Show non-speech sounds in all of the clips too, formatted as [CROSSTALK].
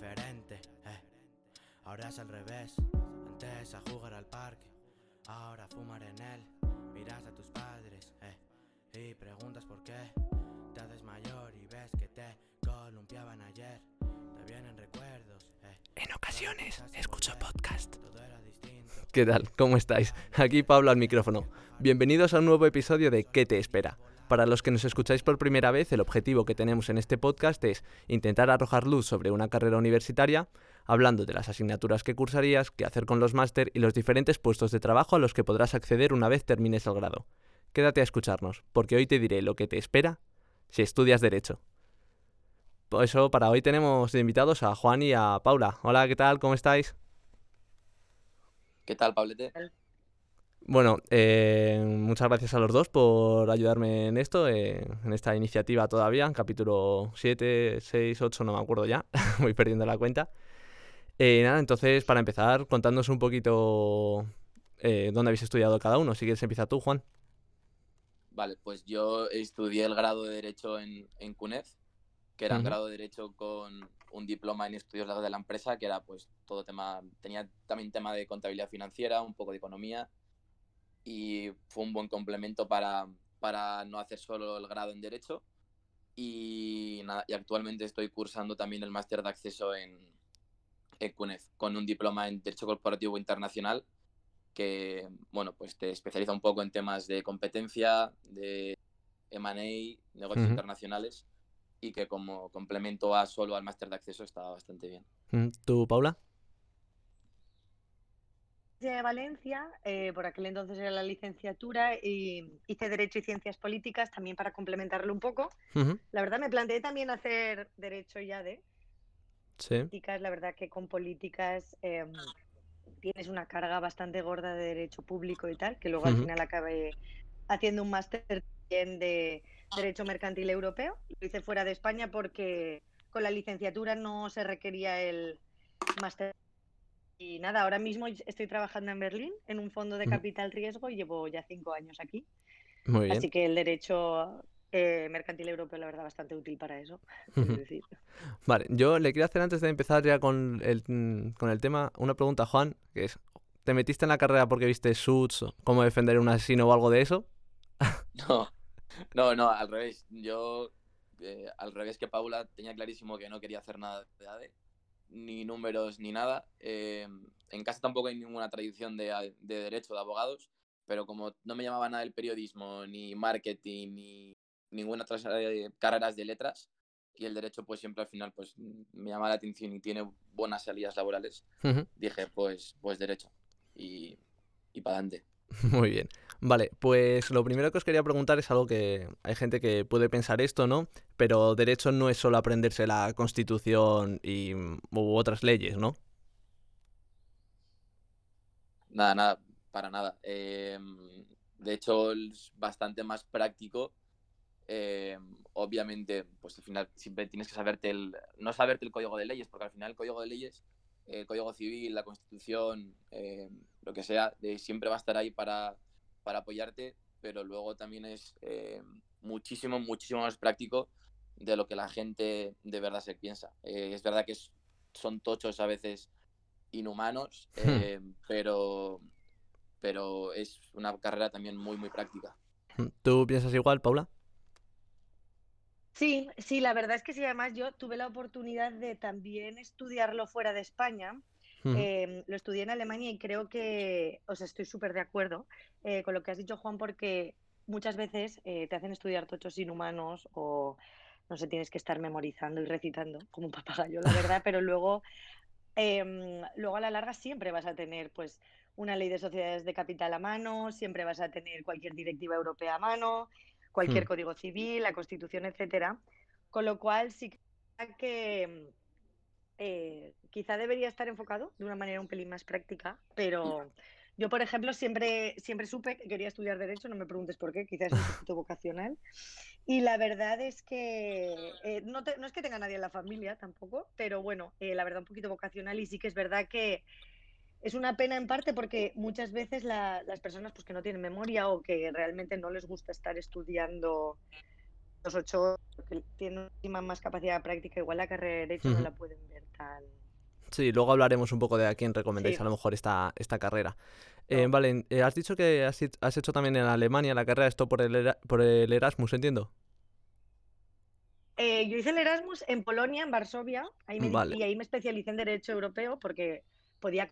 diferente. Eh. Ahora es al revés. Antes a jugar al parque, ahora a fumar en él. Miras a tus padres eh, y preguntas por qué. Te haces mayor y ves que te columpiaban ayer. Te vienen recuerdos. Eh. En ocasiones escucho podcast. Todo era distinto. ¿Qué tal? ¿Cómo estáis? Aquí Pablo al micrófono. Bienvenidos a un nuevo episodio de ¿Qué te espera? Para los que nos escucháis por primera vez, el objetivo que tenemos en este podcast es intentar arrojar luz sobre una carrera universitaria, hablando de las asignaturas que cursarías, qué hacer con los máster y los diferentes puestos de trabajo a los que podrás acceder una vez termines el grado. Quédate a escucharnos, porque hoy te diré lo que te espera si estudias Derecho. Por eso, para hoy tenemos de invitados a Juan y a Paula. Hola, ¿qué tal? ¿Cómo estáis? ¿Qué tal, Pablete? Bueno, eh, muchas gracias a los dos por ayudarme en esto, eh, en esta iniciativa todavía, en capítulo 7, 6, 8, no me acuerdo ya, [LAUGHS] voy perdiendo la cuenta. Eh, nada, entonces, para empezar, contándonos un poquito eh, dónde habéis estudiado cada uno. Si quieres, empieza tú, Juan. Vale, pues yo estudié el grado de Derecho en, en CUNEF, que era un grado de Derecho con un diploma en estudios de la empresa, que era pues todo tema, tenía también tema de contabilidad financiera, un poco de economía, y fue un buen complemento para, para no hacer solo el grado en Derecho. Y, nada, y actualmente estoy cursando también el máster de acceso en, en CUNEF, con un diploma en Derecho Corporativo Internacional, que bueno, pues te especializa un poco en temas de competencia, de M&A, negocios Ujú. internacionales, y que como complemento a solo al máster de acceso está bastante bien. Mm, ¿Tú, Paula? De Valencia, eh, por aquel entonces era la licenciatura y hice Derecho y Ciencias Políticas también para complementarlo un poco. Ujú, La verdad me planteé también hacer Derecho ya de Sí. políticas, la verdad que con políticas em, tienes una carga bastante gorda de Derecho Público y tal, que luego al Ujú. final acabé haciendo un máster también de Derecho Mercantil Europeo. Lo hice fuera de España porque con la licenciatura no se requería el máster. Y nada, ahora mismo estoy trabajando en Berlín en un fondo de capital riesgo y llevo ya cinco años aquí. Muy bien. Así que el derecho eh, mercantil europeo, la verdad, bastante útil para eso. decir. [LAUGHS] Vale, yo le quiero hacer antes de empezar ya con el, mm, con el tema una pregunta a Juan, que es, ¿te metiste en la carrera porque viste Suits, o cómo defender a un asesino o algo de eso? [LAUGHS] No, no, no, al revés. Yo, eh, al revés que Paula, tenía clarísimo que no quería hacer nada de ADE, ni números ni nada. Eh, en casa tampoco hay ninguna tradición de, de derecho, de abogados, pero como no me llamaba nada el periodismo, ni marketing, ni ninguna otra de carreras de letras, y el derecho pues siempre al final pues me llama la atención y tiene buenas salidas laborales, dije pues, pues derecho. Y, y para adelante. [LAUGHS] Muy bien. Vale, pues lo primero que os quería preguntar es algo que hay gente que puede pensar esto, ¿no? Pero derecho no es solo aprenderse la Constitución y, mm, u otras leyes, ¿no? Nada, nada, para nada. Eh, de hecho, es bastante más práctico. Eh, obviamente, pues al final siempre tienes que saberte el. No saberte el código de leyes, porque al final el código de leyes, el código civil, la constitución, eh, lo que sea, de- siempre va a estar ahí para, para apoyarte, pero luego también es eh, muchísimo, muchísimo más práctico de lo que la gente de verdad se piensa. Eh, es verdad que es- son tochos a veces inhumanos, [LAUGHS] eh, pero, pero es una carrera también muy, muy práctica. ¿Tú piensas igual, Paula? Sí, sí, la verdad es que sí, además yo tuve la oportunidad de también estudiarlo fuera de España. Em, lo estudié en Alemania y creo que, o sea, estoy súper de acuerdo eh, con lo que has dicho, Juan, porque muchas veces eh, te hacen estudiar tochos inhumanos o, no sé, tienes que estar memorizando y recitando como un papagayo, la verdad, [LAUGHS] pero luego, em, luego a la larga siempre vas a tener, pues, una ley de sociedades de capital a mano, siempre vas a tener cualquier directiva europea a mano, cualquier Hmm. código civil, la Constitución, etcétera. Con lo cual sí que eh, quizá debería estar enfocado de una manera un pelín más práctica, pero yo, por ejemplo, siempre, siempre supe que quería estudiar Derecho, no me preguntes por qué, quizás es un poquito [LAUGHS] vocacional. Y la verdad es que eh, no, te- no es que tenga nadie en la familia tampoco, pero bueno, eh, la verdad un poquito vocacional y sí que es verdad que es una pena en parte porque muchas veces la- las personas pues, que no tienen memoria o que realmente no les gusta estar estudiando los ocho que tienen más capacidad práctica, igual la carrera de Derecho no la pueden ver tan... Sí, luego hablaremos un poco de a quién recomendáis Sí. a lo mejor esta, esta carrera. Eh, vale, eh, has dicho que has, has hecho también en Alemania la carrera, esto por el, Era- por el Erasmus, entiendo. Eh, yo hice el Erasmus en Polonia, en Varsovia, ahí me di- Vale. y ahí me especialicé en Derecho Europeo porque podía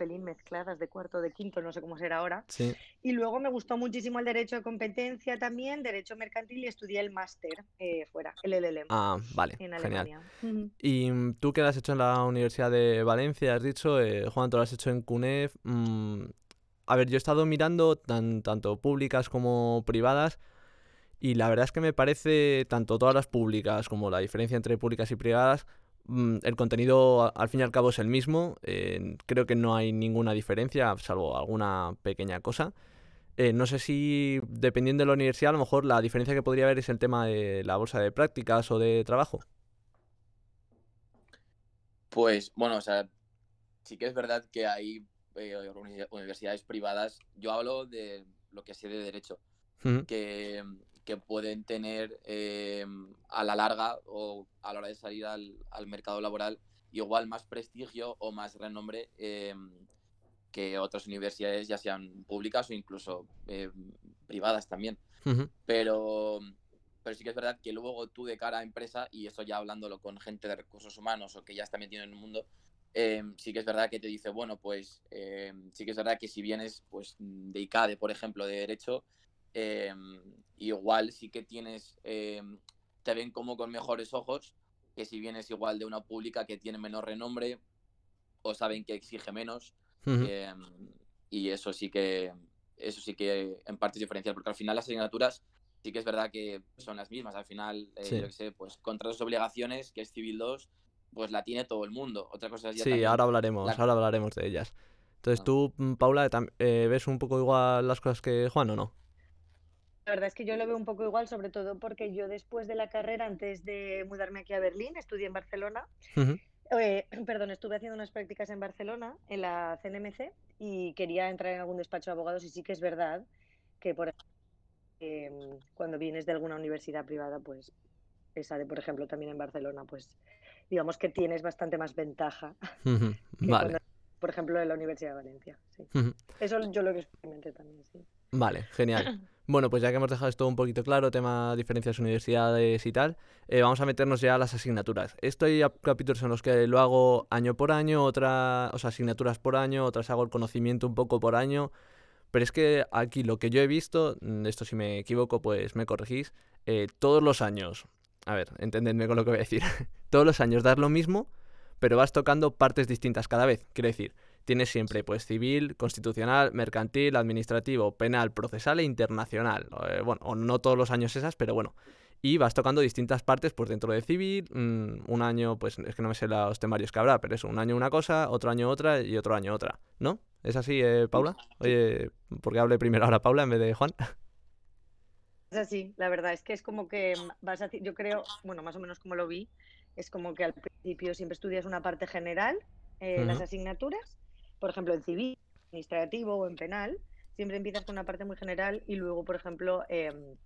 pelín mezcladas de cuarto, de quinto, no sé cómo será ahora. Sí. Y luego me gustó muchísimo el Derecho de Competencia también, Derecho Mercantil y estudié el máster eh, fuera, el LLM, Ah, vale, en genial. Alemania. Y tú lo has hecho en la Universidad de Valencia, has dicho, eh, Juan, tú lo has hecho en CUNEF. mm, a ver, yo he estado mirando tan, tanto públicas como privadas y la verdad es que me parece, tanto todas las públicas como la diferencia entre públicas y privadas, el contenido al fin y al cabo es el mismo. eh, creo que no hay ninguna diferencia, salvo alguna pequeña cosa. Eh, no sé si, dependiendo de la universidad, a lo mejor la diferencia que podría haber es el tema de la bolsa de prácticas o de trabajo. Pues bueno, o sea, sí que es verdad que hay eh, uni- universidades privadas. Yo hablo de lo que sé de derecho, que, que pueden tener eh, a la larga o a la hora de salir al, al mercado laboral igual más prestigio o más renombre eh, que otras universidades, ya sean públicas o incluso eh, privadas también. Pero, pero sí que es verdad que luego tú de cara a empresa, y esto ya hablándolo con gente de recursos humanos o que ya está metido en el mundo, eh, sí que es verdad que te dice, bueno, pues eh, sí que es verdad que si vienes pues, de ICADE, por ejemplo, de Derecho, eh, igual sí que tienes, eh, te ven como con mejores ojos que si vienes igual de una pública que tiene menor renombre o saben que exige menos. Eh, y eso sí que eso sí que en parte es diferencial, porque al final las asignaturas sí que es verdad que son las mismas. Al final, eh, Sí. yo qué sé, pues contratos obligaciones, que es Civil 2, pues la tiene todo el mundo. Otra cosa es ya Sí, también ahora hablaremos, la- ahora hablaremos de ellas. Entonces Ah. tú, mm, Paula, eh, ¿ves un poco igual las cosas que Juan o no? La verdad es que yo lo veo un poco igual, sobre todo porque yo después de la carrera, antes de mudarme aquí a Berlín, estudié en Barcelona. Eh, [CLEARS THROAT] perdón, estuve haciendo unas prácticas en Barcelona, en la CNMC, y quería entrar en algún despacho de abogados y sí que es verdad que, por ejemplo, em, cuando vienes de alguna universidad privada, pues esa de, por ejemplo, también en Barcelona, pues digamos que tienes bastante más ventaja que Vale, cuando, por ejemplo, de la Universidad de Valencia. sí. Eso yo lo que experimenté también, sí. Vale, genial. [LAUGHS] Bueno, pues ya que hemos dejado esto un poquito claro, tema diferencias universidades y tal, eh, vamos a meternos ya a las asignaturas. Esto hay ap- capítulos en los que lo hago año por año, otras, o sea, asignaturas por año, otras hago el conocimiento un poco por año. Pero es que aquí lo que yo he visto, mm, esto si me equivoco, pues me corregís, eh, todos los años, a ver, entendedme con lo que voy a decir, [LAUGHS] todos los años das lo mismo, pero vas tocando partes distintas cada vez. Quiero decir, tienes siempre pues civil, constitucional, mercantil, administrativo, penal, procesal e internacional. Eh, bueno, o no todos los años esas, pero bueno. Y vas tocando distintas partes pues dentro de civil, mm, un año, pues es que no me sé los temarios que habrá, pero eso, un año una cosa, otro año otra y otro año otra, ¿no? ¿Es así, eh, Paula? Oye, ¿por qué hable primero ahora Paula en vez de Juan? [LAUGHS] Es así, la verdad es que es como que vas a, yo creo, bueno, más o menos como lo vi, es como que al principio siempre estudias una parte general, eh, las asignaturas, por ejemplo, en civil, administrativo o en penal, siempre empiezas con una parte muy general y luego, por ejemplo, em,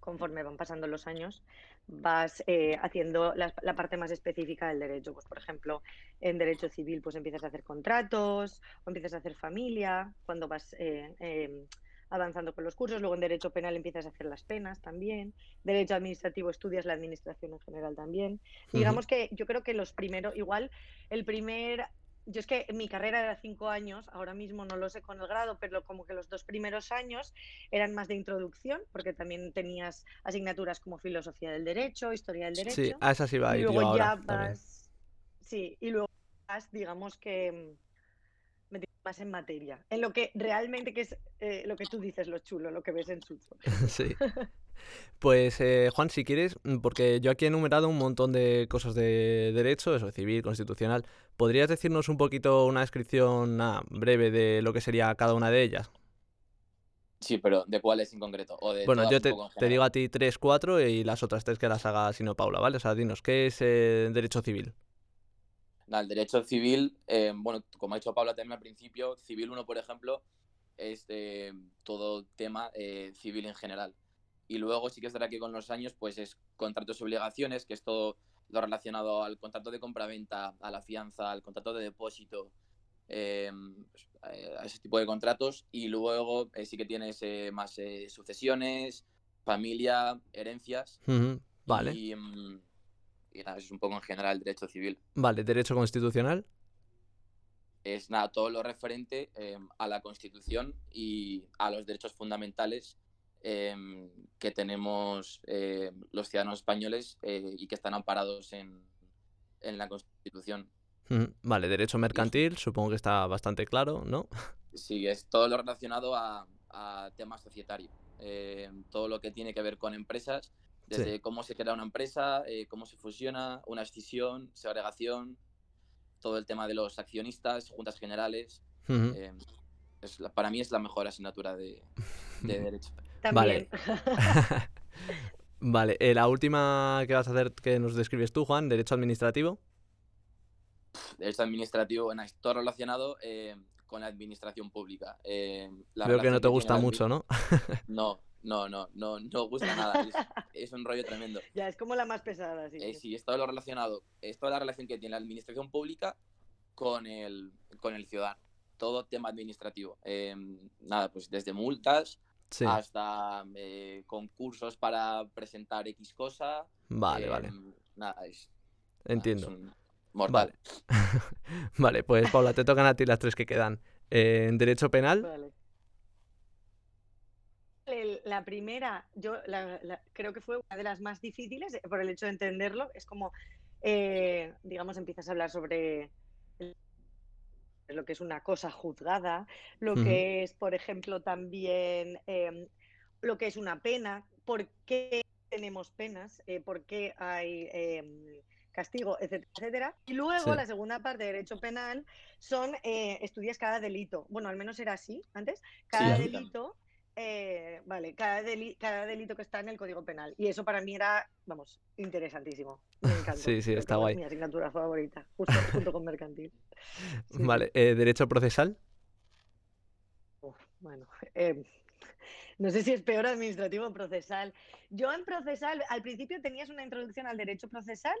conforme van pasando los años, vas eh, haciendo la, la parte más específica del derecho. Pues, por ejemplo, en derecho civil, pues empiezas a hacer contratos o empiezas a hacer familia cuando vas eh, em, avanzando con los cursos. Luego en derecho penal empiezas a hacer las penas también. Derecho administrativo estudias la administración en general también. Digamos que yo creo que los primeros, igual el primer yo es que mi carrera era cinco años, ahora mismo no lo sé con el grado, pero como que los dos primeros años eran más de introducción, porque también tenías asignaturas como filosofía del derecho, historia del derecho. Sí, a esa sí va a y yo luego ya ahora vas, sí, y luego vas, digamos que mm, más en materia, en lo que realmente que es eh, lo que tú dices, lo chulo, lo que ves en Chucho. [LAUGHS] Sí. Pues eh, Juan, si quieres, mm, porque yo aquí he enumerado un montón de cosas de derecho, eso, civil, constitucional, ¿podrías decirnos un poquito una descripción breve de lo que sería cada una de ellas? Sí, pero ¿de cuáles en concreto? O de Bueno, yo te, digo a ti tres, cuatro y las otras tres que las haga sino Paula, ¿vale? O sea, dinos, ¿qué es eh, derecho civil? Nada, el derecho civil, eh, bueno, como ha dicho Paula también al principio, civil 1, por ejemplo, es eh, todo tema civil en general. Y luego sí que es verdad que con los años, pues es contratos y obligaciones, que es todo lo relacionado al contrato de compraventa, a la fianza, al contrato de depósito, eh, pues, eh, a ese tipo de contratos. Y luego eh, sí que tienes eh, más sucesiones, familia, herencias. Vale, Y, mm, y nada, eso es un poco en general el derecho civil. vale, derecho constitucional. Es nada, todo lo referente eh, a la Constitución y a los derechos fundamentales eh, que tenemos eh, los ciudadanos españoles eh, y que están amparados en, en la Constitución. Ujú, Vale, derecho mercantil, supongo que está bastante claro, ¿no? [LAUGHS] Sí, es todo lo relacionado a, a temas societarios. Eh, todo lo que tiene que ver con empresas, Sí. desde cómo se crea una empresa, eh, cómo se fusiona, una escisión, segregación, todo el tema de los accionistas, juntas generales. Eh, es para mí es la mejor asignatura de, de [LAUGHS] derecho. Vale. También. [LAUGHS] [LAUGHS] Vale, eh, la última que vas a hacer que nos describes tú, Juan, derecho administrativo. Derecho administrativo, bueno, es todo relacionado eh, con la administración pública. Eh, la Veo que no te gusta mucho, ¿no? [LAUGHS] No, no, no, no, no gusta nada. Es, es un rollo tremendo. ya, es como la más pesada, sí. Eh, sí, es todo lo relacionado, es toda la relación que tiene la administración pública con el, con el ciudadano. Todo tema administrativo. Eh, nada, pues desde multas Sí, hasta eh, concursos para presentar X cosa. vale, eh, vale, Nada, es, nada, es entiendo. un mortal. [LAUGHS] Vale, pues Paula, te tocan a ti las tres que quedan. Eh, en derecho penal, Vale. La primera, yo la- la- creo que fue una de las más difíciles eh, por el hecho de entenderlo. Es como, eh, digamos, empiezas a hablar sobre lo que es una cosa juzgada, lo que es, por ejemplo, también em, lo que es una pena, por qué tenemos penas, eh, por qué hay em, castigo, etcétera, etcétera. Y luego Sí. la segunda parte de derecho penal son eh, estudias cada delito. Bueno, al menos era así antes. Cada delito, eh, vale, cada, deli- cada delito que está en el Código Penal. Y eso para mí era, vamos, interesantísimo. Me encantó. Sí, sí, está guay. Es mi asignatura favorita, justo junto con mercantil. Sí, vale, eh, derecho procesal, Uf, bueno, [LAUGHS] eh, no sé si es peor administrativo o procesal. Yo en procesal, al principio tenías una introducción al derecho procesal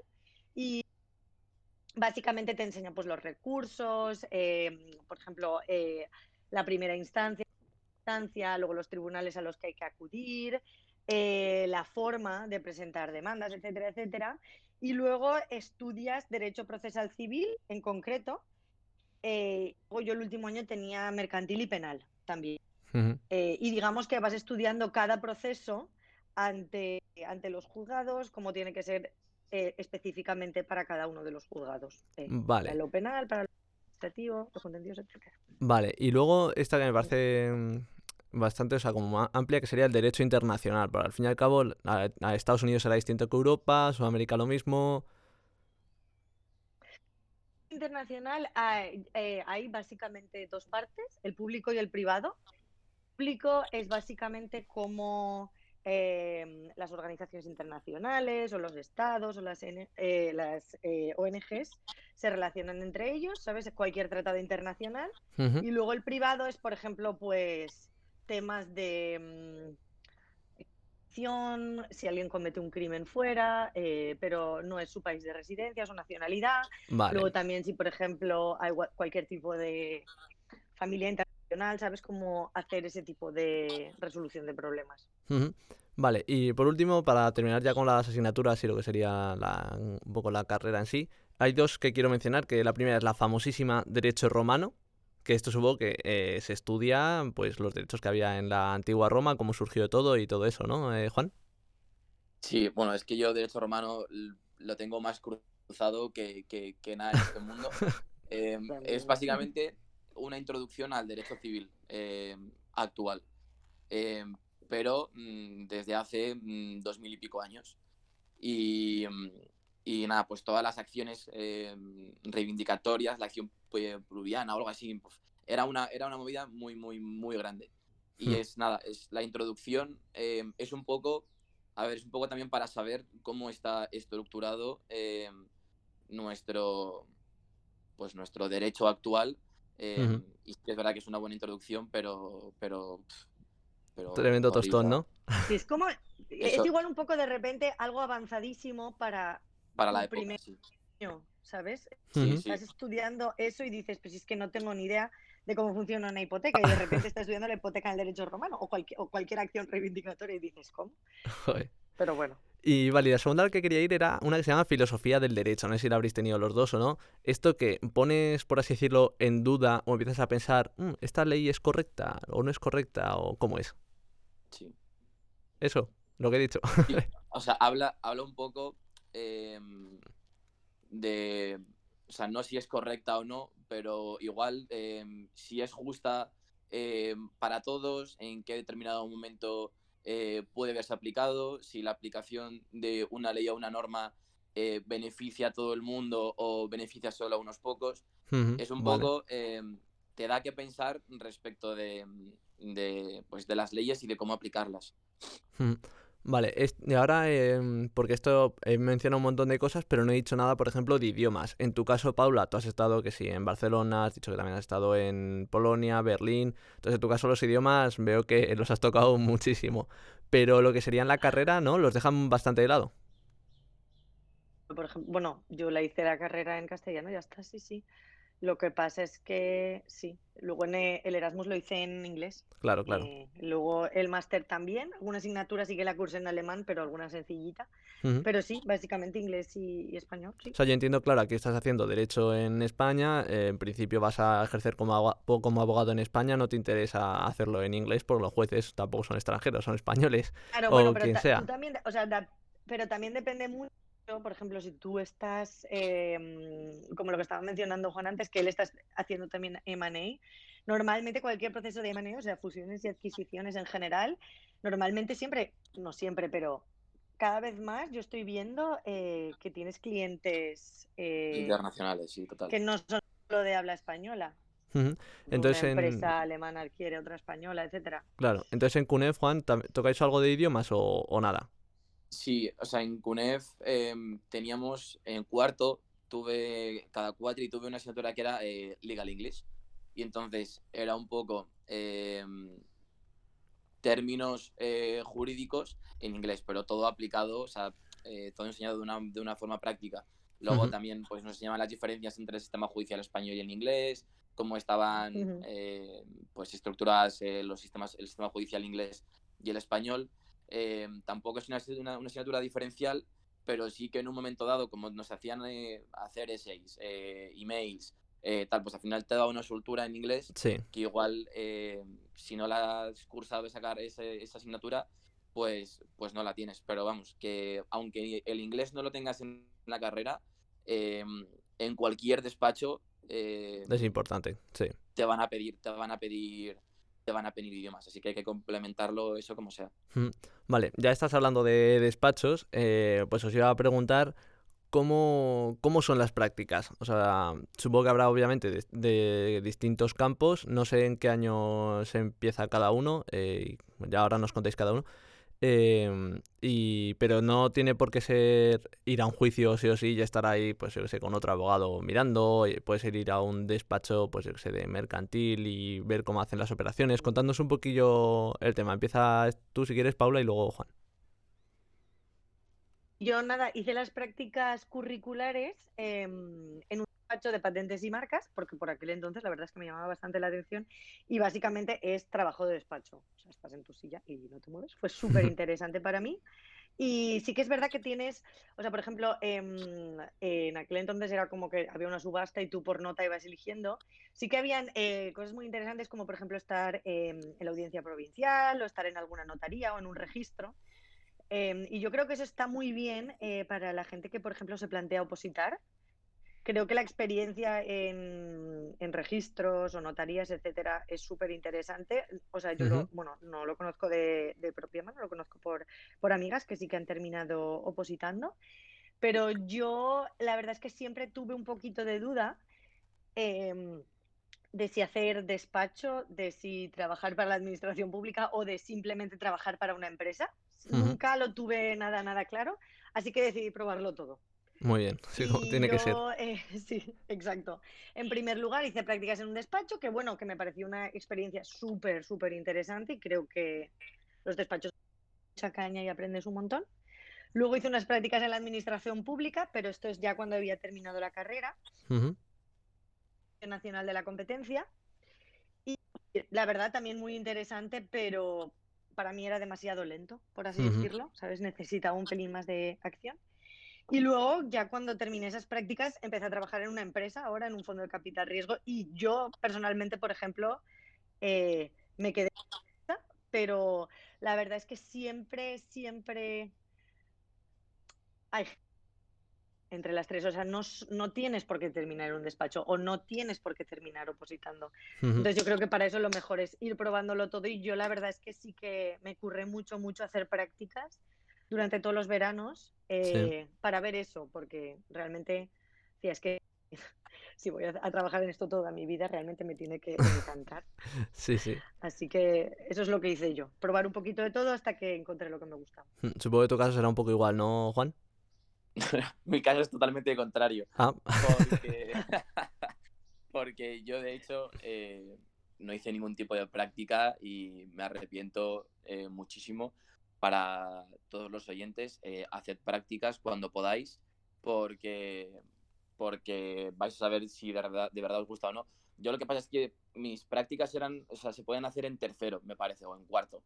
y básicamente te enseña pues, los recursos, eh, por ejemplo, eh, la primera instancia, instancia, luego los tribunales a los que hay que acudir, eh, la forma de presentar demandas, etcétera, etcétera. Y luego estudias derecho procesal civil en concreto. Eh, yo el último año tenía mercantil y penal también. Eh, y digamos que vas estudiando cada proceso ante, ante los juzgados, cómo tiene que ser eh, específicamente para cada uno de los juzgados. eh, Para Vale, lo penal, para lo administrativo, lo contencioso, etc. vale. Y luego esta que me parece mm, bastante, o sea, como más amplia, que sería el derecho internacional. Pero al fin y al cabo, a, a Estados Unidos será distinto que Europa, Sudamérica lo mismo. Internacional hay, eh, hay básicamente dos partes, el público y el privado. El público es básicamente como eh, las organizaciones internacionales o los estados o las, N- eh, las eh, ONGs se relacionan entre ellos, ¿sabes? Cualquier tratado internacional. Y luego el privado es, por ejemplo, pues temas de mm, acción, si alguien comete un crimen fuera, eh, pero no es su país de residencia, su nacionalidad. Vale, Luego también si, por ejemplo, hay cualquier tipo de familia internacional, ¿sabes cómo hacer ese tipo de resolución de problemas? Vale, y por último, para terminar ya con las asignaturas y lo que sería la- un poco la carrera en sí, hay dos que quiero mencionar, que la primera es la famosísima Derecho Romano, que esto supongo que eh, se estudia pues los derechos que había en la antigua Roma, cómo surgió todo y todo eso, ¿no, eh, Juan? Sí, bueno, es que yo derecho romano lo tengo más cruzado que, que- que nada en este mundo. [LAUGHS] Eh, También. es básicamente una introducción al derecho civil eh, actual, eh, pero mm, desde hace mm, dos mil y pico años. Y, mm, y nada, pues todas las acciones eh, reivindicatorias, la acción pues, pluviana o algo así, pues, era una, era una movida muy, muy, muy grande. Y Hmm. es nada, es la introducción, eh, es un poco, a ver, es un poco también para saber cómo está estructurado eh, nuestro, pues nuestro derecho actual. eh, Ujú. Y es verdad que es una buena introducción, pero, pero, pero Tremendo horrible. tostón, ¿no? Sí, es como, es Eso. igual un poco de repente algo avanzadísimo para Para la época, primer sí. Año, ¿sabes? Sí. Estás estudiando eso y dices, pues es que no tengo ni idea de cómo funciona una hipoteca y de repente estás estudiando la hipoteca en el derecho romano o, cualquier, o cualquier acción reivindicatoria y dices, ¿cómo? [LAUGHS] Joder. Pero bueno. Y vale, la segunda al que quería ir era una que se llama filosofía del derecho. No sé si la habréis tenido los dos o no. Esto que pones, por así decirlo, en duda o empiezas a pensar, "Mm, ¿esta ley es correcta o no es correcta o cómo es? sí. Eso, lo que he dicho. Sí, [LAUGHS] O sea, habla, habla un poco em, de, o sea, no si es correcta o no, pero igual em, si es justa em, para todos, en qué determinado momento eh, puede verse aplicado, si la aplicación de una ley o una norma eh, beneficia a todo el mundo o beneficia solo a unos pocos. Es un vale. poco, em, te da que pensar respecto de, de, pues, de las leyes y de cómo aplicarlas. Vale, es- y ahora, em, porque esto he mencionado un montón de cosas, pero no he dicho nada, por ejemplo, de idiomas. En tu caso, Paula, tú has estado, que sí, en Barcelona, has dicho que también has estado en Polonia, Berlín. Entonces, en tu caso, los idiomas veo que [LAUGHS] los has tocado muchísimo. Pero lo que sería en la carrera, ¿no? Los dejan bastante de lado. Por ejemplo, bueno, yo la hice la carrera en castellano, ya está, sí, sí. Lo que pasa es que sí, luego en e- el Erasmus lo hice en inglés. Claro, claro. eh, luego el máster también, alguna asignatura sí que la cursé en alemán, pero alguna sencillita. Pero sí, básicamente inglés y, y español, sí. O sea, yo entiendo, claro, que estás haciendo derecho en España, eh, en principio vas a ejercer como, como abogado en España, no te interesa hacerlo en inglés porque los jueces tampoco son extranjeros, son españoles. Claro, [LAUGHS] o bueno, pero quien sea. tú también, o sea, da- pero también depende mucho, por ejemplo, si tú estás, eh, como lo que estaba mencionando Juan antes, que él está haciendo también M&A, normalmente cualquier proceso de M&A, o sea, fusiones y adquisiciones en general, normalmente siempre, no siempre, pero cada vez más yo estoy viendo eh, que tienes clientes eh, Internacionales, sí, total. que no son solo de habla española. Entonces, una en, empresa alemana adquiere otra española, etcétera. claro, entonces en CUNEF, Juan, ¿tocáis algo de idiomas o, o nada? Sí, o sea, en CUNEF em, teníamos en cuarto, tuve cada cuatro y tuve una asignatura que era eh, Legal English. Y entonces era un poco em, términos eh, jurídicos en inglés, pero todo aplicado, o sea, eh, todo enseñado de una, de una forma práctica. Luego Ujú. también pues, nos enseñaban las diferencias entre el sistema judicial español y el inglés, cómo estaban Ujú. eh, pues, estructuradas eh, los sistemas, el sistema judicial inglés y el español. Eh, tampoco es una, una- una asignatura diferencial, pero sí que en un momento dado, como nos hacían eh, hacer essays, eh, emails, eh, tal, pues al final te daba una soltura en inglés Sí. que igual si no la has cursado de sacar ese- esa asignatura, pues, pues no la tienes. Pero vamos, que aunque el inglés no lo tengas en la carrera, eh, en cualquier despacho Es importante, sí. te van a pedir, te van a pedir, te van a pedir idiomas, así que hay que complementarlo eso como sea. Ujú. Vale, ya estás hablando de despachos, eh, pues os iba a preguntar cómo, cómo son las prácticas. O sea, supongo que habrá obviamente de, distintos campos, no sé en qué año se empieza cada uno, eh, ya ahora nos contáis cada uno. Em, y, pero no tiene por qué ser ir a un juicio sí o sí y estar ahí, pues yo sé, con otro abogado mirando. Puede ser ir a un despacho, pues yo sé, de mercantil y ver cómo hacen las operaciones. Contándonos un poquillo el tema. Empieza tú si quieres, Paula, y luego Juan. Yo nada, hice las prácticas curriculares em, en un despacho de patentes y marcas, porque por aquel entonces la verdad es que me llamaba bastante la atención y básicamente es trabajo de despacho. O sea, estás en tu silla y no te mueves. Fue [LAUGHS] súper interesante para mí. Y sí que es verdad que tienes, o sea, por ejemplo, em, en aquel entonces era como que había una subasta y tú por nota ibas eligiendo. Sí que habían eh, cosas muy interesantes como por ejemplo estar em, en la audiencia provincial o estar en alguna notaría o en un registro. Em, y yo creo que eso está muy bien eh, para la gente que, por ejemplo, se plantea opositar. Creo que la experiencia en, en registros o notarías, etcétera, es súper interesante. O sea, yo lo- bueno, no lo conozco de, de propia mano, lo conozco por, por amigas que sí que han terminado opositando. Pero yo, la verdad es que siempre tuve un poquito de duda em, de si hacer despacho, de si trabajar para la administración pública o de simplemente trabajar para una empresa. Nunca lo tuve nada, nada claro, así que decidí probarlo todo. Muy bien, [LAUGHS] sí, como tiene que ser. yo, eh, [LAUGHS] sí, exacto. En primer lugar, hice prácticas en un despacho, que bueno, que me pareció una experiencia súper, súper interesante y creo que los despachos mucha caña y aprendes un montón. Luego hice unas prácticas en la administración pública, pero esto es ya cuando había terminado la carrera. Ujú. Nacional de la Competencia. Y la verdad también muy interesante, pero para mí era demasiado lento, por así Ujú. decirlo, ¿sabes? Necesitaba un pelín más de acción. Y luego, ya cuando terminé esas prácticas, empecé a trabajar en una empresa, ahora en un fondo de capital riesgo. Y yo, personalmente, por ejemplo, eh, me quedé, pero la verdad es que siempre, siempre hay entre las tres. O sea, no, no tienes por qué terminar en un despacho o no tienes por qué terminar opositando. Entonces yo creo que para eso lo mejor es ir probándolo todo y yo la verdad es que sí que me curré mucho, mucho hacer prácticas durante todos los veranos eh, para ver eso, porque realmente, sí, es que [LAUGHS] si voy a, a trabajar en esto toda mi vida, realmente me tiene que encantar. [LAUGHS] Sí, sí. Así que eso es lo que hice yo, probar un poquito de todo hasta que encontré lo que me gustaba. Mm, Supongo que tu caso será un poco igual, ¿no, Juan? [LAUGHS] Mi caso es totalmente contrario. Ah, Porque, porque yo, de hecho, eh, no hice ningún tipo de práctica y me arrepiento eh, muchísimo. Para todos los oyentes, eh, haced prácticas cuando podáis, porque, porque vais a saber si de verdad, de verdad os gusta o no. Yo lo que pasa es que mis prácticas eran, o sea, se pueden hacer en tercero, me parece, o en cuarto.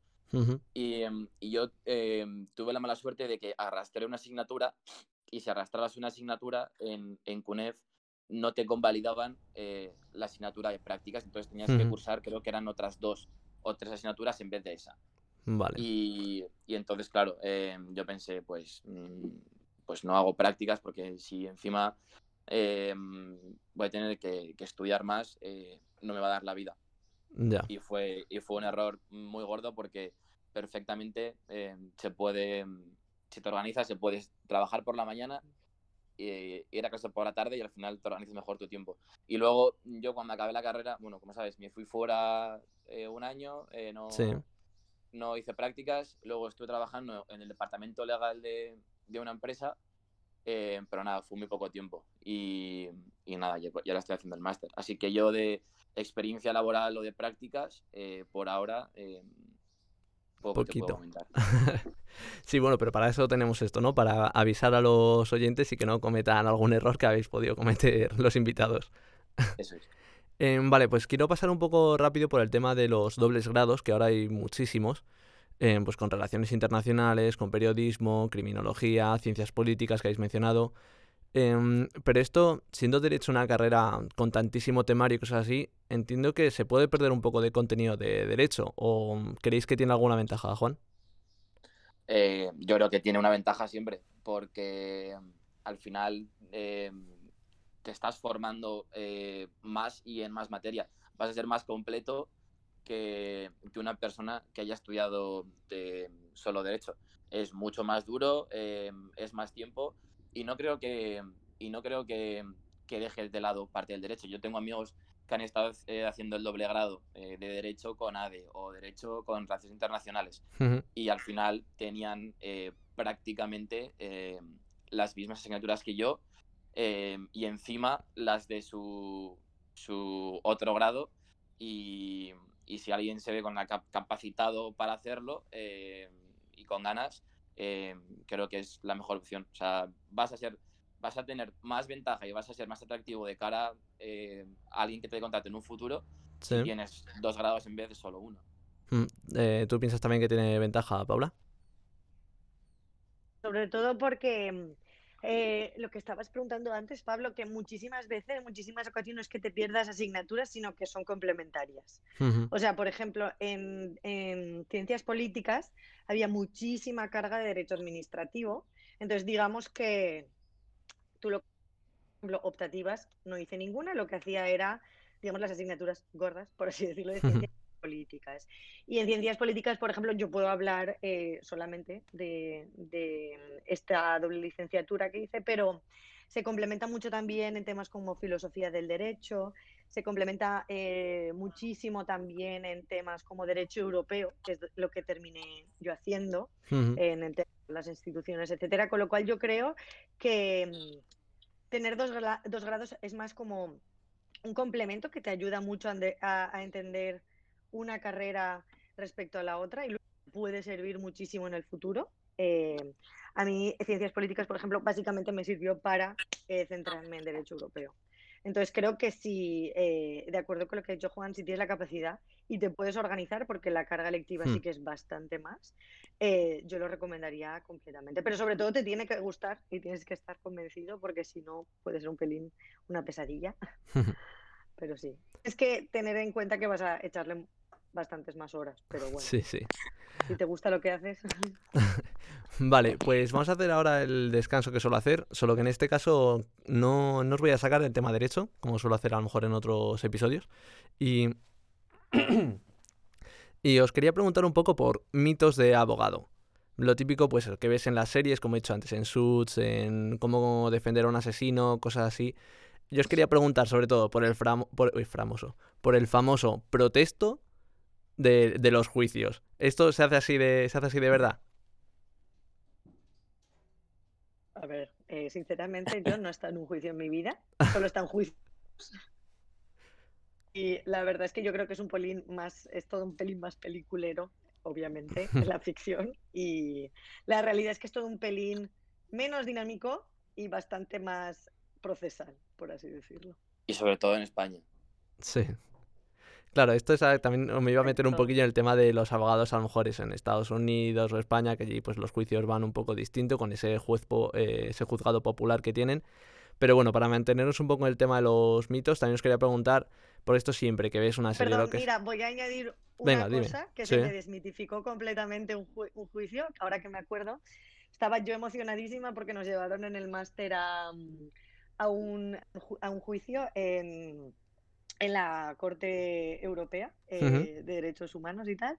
Y, em, y yo em, tuve la mala suerte de que arrastré una asignatura y si arrastrabas una asignatura en, en CUNEF no te convalidaban eh, la asignatura de prácticas, entonces tenías que cursar, creo que eran otras dos o tres asignaturas en vez de esa. Vale. Y, y entonces, claro, em, yo pensé, pues, mm, pues no hago prácticas porque si encima em, voy a tener que, que estudiar más, eh, no me va a dar la vida y fue, y fue un error muy gordo porque perfectamente eh, se puede, si te organizas, se puedes trabajar por la mañana, eh, ir a clase por la tarde y al final te organizas mejor tu tiempo. Y luego yo cuando acabé la carrera, bueno, como sabes, me fui fuera eh, un año, eh, no, Sí. No hice prácticas, luego estuve trabajando en el departamento legal de, de una empresa, eh, pero nada, fue muy poco tiempo y, y nada, ya, ya ahora estoy haciendo el máster. Así que yo de experiencia laboral o de prácticas, eh, por ahora, eh, poco te Poquito. puedo comentar. [LAUGHS] Sí, bueno, pero para eso tenemos esto, ¿no? Para avisar a los oyentes y que no cometan algún error que habéis podido cometer los invitados. Eso es. Em, vale, pues quiero pasar un poco rápido por el tema de los dobles grados, que ahora hay muchísimos, em, pues con relaciones internacionales, con periodismo, criminología, ciencias políticas que habéis mencionado. Em, pero esto, siendo derecho una carrera con tantísimo temario y cosas así, entiendo que se puede perder un poco de contenido de derecho. ¿O creéis que tiene alguna ventaja, Juan? Eh, yo creo que tiene una ventaja siempre, porque al final eh, te estás formando eh, más y en más materia. Vas a ser más completo que, que una persona que haya estudiado de solo derecho. Es mucho más duro, eh, es más tiempo y no creo que y no creo que, que dejes de lado parte del derecho. Yo tengo amigos que han estado eh, haciendo el doble grado eh, de derecho con ADE o derecho con relaciones internacionales y al final tenían eh, prácticamente las mismas asignaturas que yo eh, y encima las de su, su otro grado y, y si alguien se ve con la cap- capacitado para hacerlo eh, y con ganas, eh, creo que es la mejor opción. O sea, vas a ser vas a tener más ventaja y vas a ser más atractivo de cara eh, a alguien que te contrate en un futuro sí. si tienes dos grados en vez de solo uno. Mm, eh, ¿Tú piensas también que tiene ventaja, Paula? Sobre todo porque mm, eh, lo que estabas preguntando antes, Pablo, que muchísimas veces, en muchísimas ocasiones que te pierdas asignaturas, sino que son complementarias. O sea, por ejemplo, en, en ciencias políticas había muchísima carga de derecho administrativo. Entonces, digamos que tú lo, optativas no hice ninguna, lo que hacía era, digamos, las asignaturas gordas, por así decirlo, de [LAUGHS] ciencias políticas. Y en ciencias políticas, por ejemplo, yo puedo hablar eh, solamente de, de esta doble licenciatura que hice, pero se complementa mucho también en temas como filosofía del derecho, se complementa eh, muchísimo también en temas como derecho europeo, que es lo que terminé yo haciendo en el tema de las instituciones, etcétera. Con lo cual yo creo que mm, tener dos, dos grados es más como un complemento que te ayuda mucho a entender una carrera respecto a la otra y puede servir muchísimo en el futuro. Eh, a mí, ciencias políticas, por ejemplo, básicamente me sirvió para eh, centrarme en derecho europeo. Entonces creo que si, eh, de acuerdo con lo que ha dicho Juan, si tienes la capacidad y te puedes organizar, porque la carga lectiva sí Hmm. que es bastante más, yo lo recomendaría completamente. Pero sobre todo te tiene que gustar y tienes que estar convencido, porque si no puede ser un pelín una pesadilla. [LAUGHS] Pero sí. Es que tener en cuenta que vas a echarle bastantes más horas, pero bueno, Sí, sí. si te gusta lo que haces, [LAUGHS] Vale, pues vamos a hacer ahora el descanso que suelo hacer, solo que en este caso no, no os voy a sacar el tema derecho, como suelo hacer a lo mejor en otros episodios. Y, [CLEARS THROAT] y os quería preguntar un poco por mitos de abogado. Lo típico, pues, que ves en las series, como he dicho antes, en Suits, en cómo defender a un asesino, cosas así. Yo os quería preguntar sobre todo por el framo- por, uy, famoso, por el famoso protesto de, de los juicios. ¿Esto se hace así de, se hace así de verdad? a ver, eh, sinceramente yo no he estado en un juicio en mi vida, solo está en juicio. [LAUGHS] Y la verdad es que yo creo que es un pelín más, es todo un pelín más peliculero, obviamente, [LAUGHS] en la ficción. Y la realidad es que es todo un pelín menos dinámico y bastante más procesal, por así decirlo. Y sobre todo en España. Sí. Claro, esto es, ah, también me iba a meter un poquillo en el tema de los abogados, a lo mejor es en Estados Unidos o España, que allí pues los juicios van un poco distinto con ese juez po- eh, ese juzgado popular que tienen. Pero bueno, para mantenernos un poco en el tema de los mitos, también os quería preguntar, por esto siempre que ves una serie Perdón, lo que es- mira, voy a añadir Venga, una dime. cosa que Sí. se me desmitificó completamente un, ju- un juicio, ahora que me acuerdo. Estaba yo emocionadísima porque nos llevaron en el máster a, mm, a, un, a un juicio en, en la Corte Europea eh, Ujú. de Derechos Humanos y tal.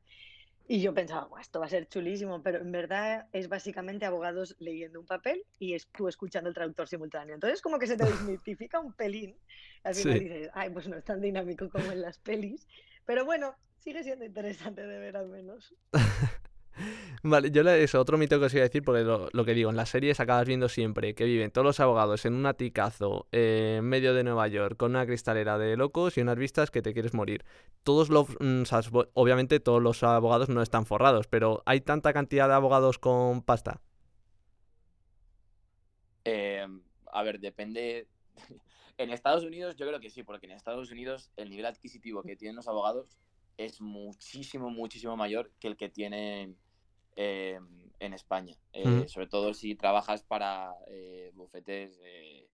Y yo pensaba, "Buah, esto va a ser chulísimo, pero en verdad es básicamente abogados leyendo un papel y es tú escuchando el traductor simultáneo. Entonces como que se te desmitifica un pelín. Al final Sí. dices, ay, pues no es tan dinámico como en las pelis. Pero bueno, sigue siendo interesante de ver al menos. [LAUGHS] [LAUGHS] Vale, yo le- eso, otro mito que os iba a decir, porque lo, que digo, en las series acabas viendo siempre que viven todos los abogados en un aticazo eh, en medio de Nueva York con una cristalera de locos y unas vistas que te quieres morir. Todos los, mm, obviamente todos los abogados no están forrados, pero hay tanta cantidad de abogados con pasta. Eh, a ver, depende. [LAUGHS] En Estados Unidos yo creo que sí, porque en Estados Unidos el nivel adquisitivo que tienen los abogados es muchísimo, muchísimo mayor que el que tienen eh, en España. Eh, Ujú. Sobre todo si trabajas para eh, bufetes eh,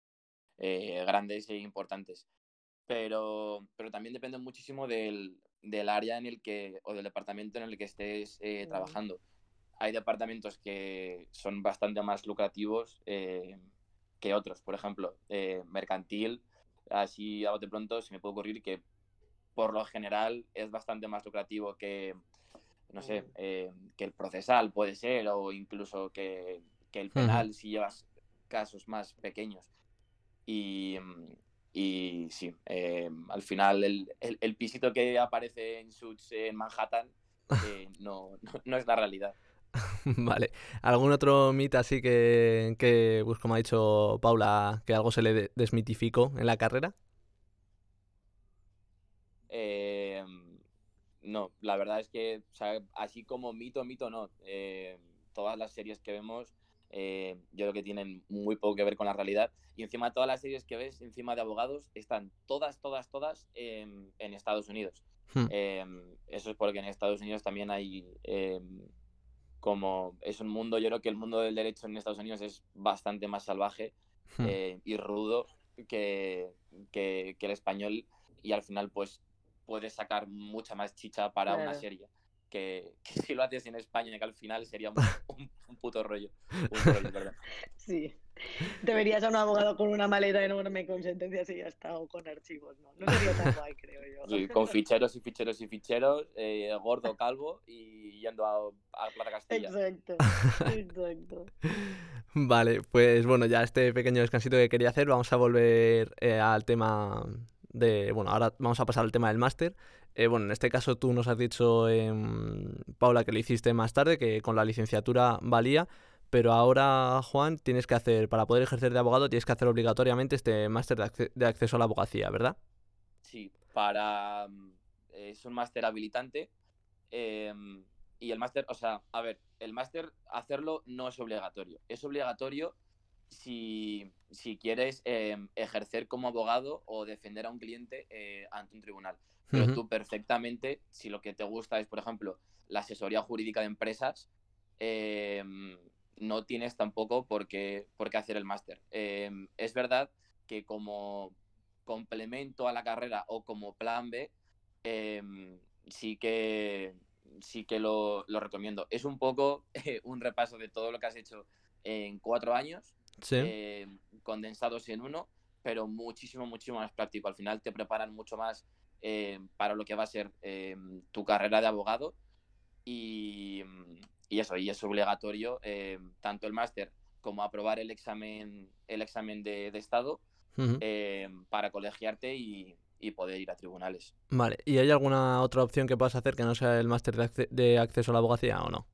eh, grandes e importantes. Pero, pero también depende muchísimo del, del área en el que, o del departamento en el que estés eh, Mm. trabajando. Hay departamentos que son bastante más lucrativos que otros. Por ejemplo, mercantil, así a bote pronto se me puede ocurrir que por lo general es bastante más lucrativo que, no sé, eh, que el procesal puede ser, o incluso que, que el penal si llevas casos más pequeños. Y, mm, y sí, eh, al final el, el- el pisito que aparece en Suits en Manhattan eh, [LAUGHS] no, no, no es la realidad. [LAUGHS] Vale. ¿Algún otro mito así que, que, pues como ha dicho Paula, que algo se le de- desmitificó en la carrera? Eh, no, la verdad es que, o sea, así como mito, mito no. Eh, todas las series que vemos, eh, yo creo que tienen muy poco que ver con la realidad. Y encima todas las series que ves, encima de abogados, están todas, todas, todas en, en Estados Unidos. Hmm. Eh, eso es porque en Estados Unidos también hay como es un mundo, yo creo que el mundo del derecho en Estados Unidos es bastante más salvaje Hmm. y rudo que, que, que el español y al final pues puedes sacar mucha más chicha para una serie que, [LAUGHS] que si lo haces en España que al final sería un, [LAUGHS] un- un puto rollo. Un rollo, perdón. [LAUGHS] Sí. Deberías a un abogado con una maleta enorme con sentencias y ya está, o con archivos, ¿no? No sería tan guay, creo yo. Sí, con ficheros y ficheros y ficheros, eh, gordo, calvo y yendo a, a Plata Castilla. Exacto, exacto. Vale, pues bueno, ya este pequeño descansito que quería hacer, vamos a volver eh, al tema de, bueno, ahora vamos a pasar al tema del máster. Eh, bueno, en este caso tú nos has dicho, em, Paula, que lo hiciste más tarde, que con la licenciatura valía, pero ahora, Juan, tienes que hacer, para poder ejercer de abogado, tienes que hacer obligatoriamente este máster de, acce- de acceso a la abogacía, ¿verdad? Sí, para. mm, Es un máster habilitante. em, y el máster, o sea, a ver, el máster hacerlo no es obligatorio. Es obligatorio si, si quieres eh, ejercer como abogado o defender a un cliente eh, ante un tribunal. Pero tú perfectamente, si lo que te gusta es, por ejemplo, la asesoría jurídica de empresas, eh, no tienes tampoco por qué, por qué hacer el máster. Eh, es verdad que como complemento a la carrera o como plan B, sí que, sí que lo, lo recomiendo. Es un poco [LAUGHS] eh, un repaso de todo lo que has hecho en cuatro años, Sí. eh, condensados en uno, pero muchísimo, muchísimo más práctico. Al final te preparan mucho más eh, para lo que va a ser eh, tu carrera de abogado y, y eso, y es obligatorio eh, tanto el máster como aprobar el examen, el examen de, de estado para colegiarte y, y poder ir a tribunales. Vale, ¿y hay alguna otra opción que puedas hacer que no sea el máster de, acce- de acceso a la abogacía o no?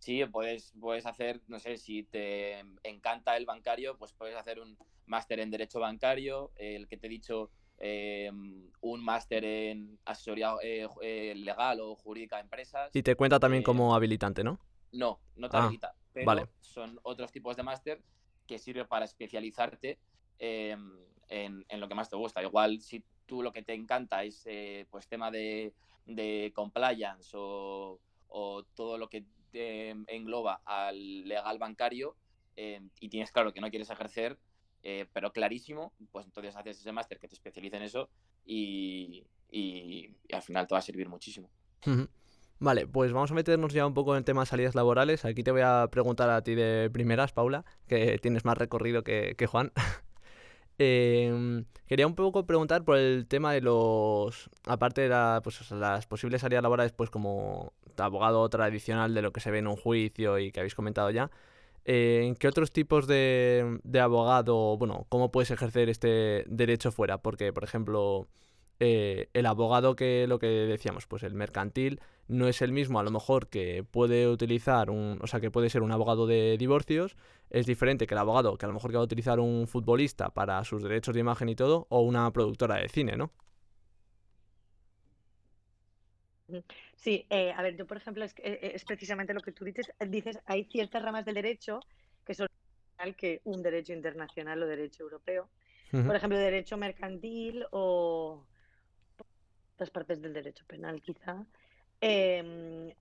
Sí, puedes, puedes hacer, no sé, si te encanta el bancario, pues puedes hacer un máster en Derecho Bancario, el que te he dicho, eh, un máster en asesoría eh, eh, legal o jurídica de empresas. Y te cuenta también Eh, como habilitante, ¿no? No, no te Ah, habilita, pero vale. son otros tipos de máster que sirve para especializarte en, en lo que más te gusta. Igual si tú lo que te encanta es pues tema de, de compliance o, o todo lo que te engloba al legal bancario eh, y tienes claro que no quieres ejercer, eh, pero clarísimo, pues entonces haces ese máster que te especializa en eso y, y- al final te va a servir muchísimo. Vale, pues vamos a meternos ya un poco en el tema de salidas laborales. Aquí te voy a preguntar a ti de primeras, Paula, que tienes más recorrido que, que Juan. [LAUGHS] Em, quería un poco preguntar por el tema de los, aparte de pues, las posibles salidas laborales, pues como abogado tradicional de lo que se ve en un juicio y que habéis comentado ya, eh, ¿en qué otros tipos de, abogado, bueno, cómo puedes ejercer este derecho fuera? Porque, por ejemplo, eh, el abogado que lo que decíamos, pues el mercantil no es el mismo a lo mejor que puede utilizar un, o sea, que puede ser un abogado de divorcios, es diferente que el abogado que a lo mejor que va a utilizar un futbolista para sus derechos de imagen y todo, o una productora de cine, ¿no? Sí, eh, a ver, yo por ejemplo, es, que, eh, es precisamente lo que tú dices, dices, hay ciertas ramas del derecho que son que un derecho internacional o derecho europeo. Por ejemplo, derecho mercantil o otras partes del derecho penal, quizá. em,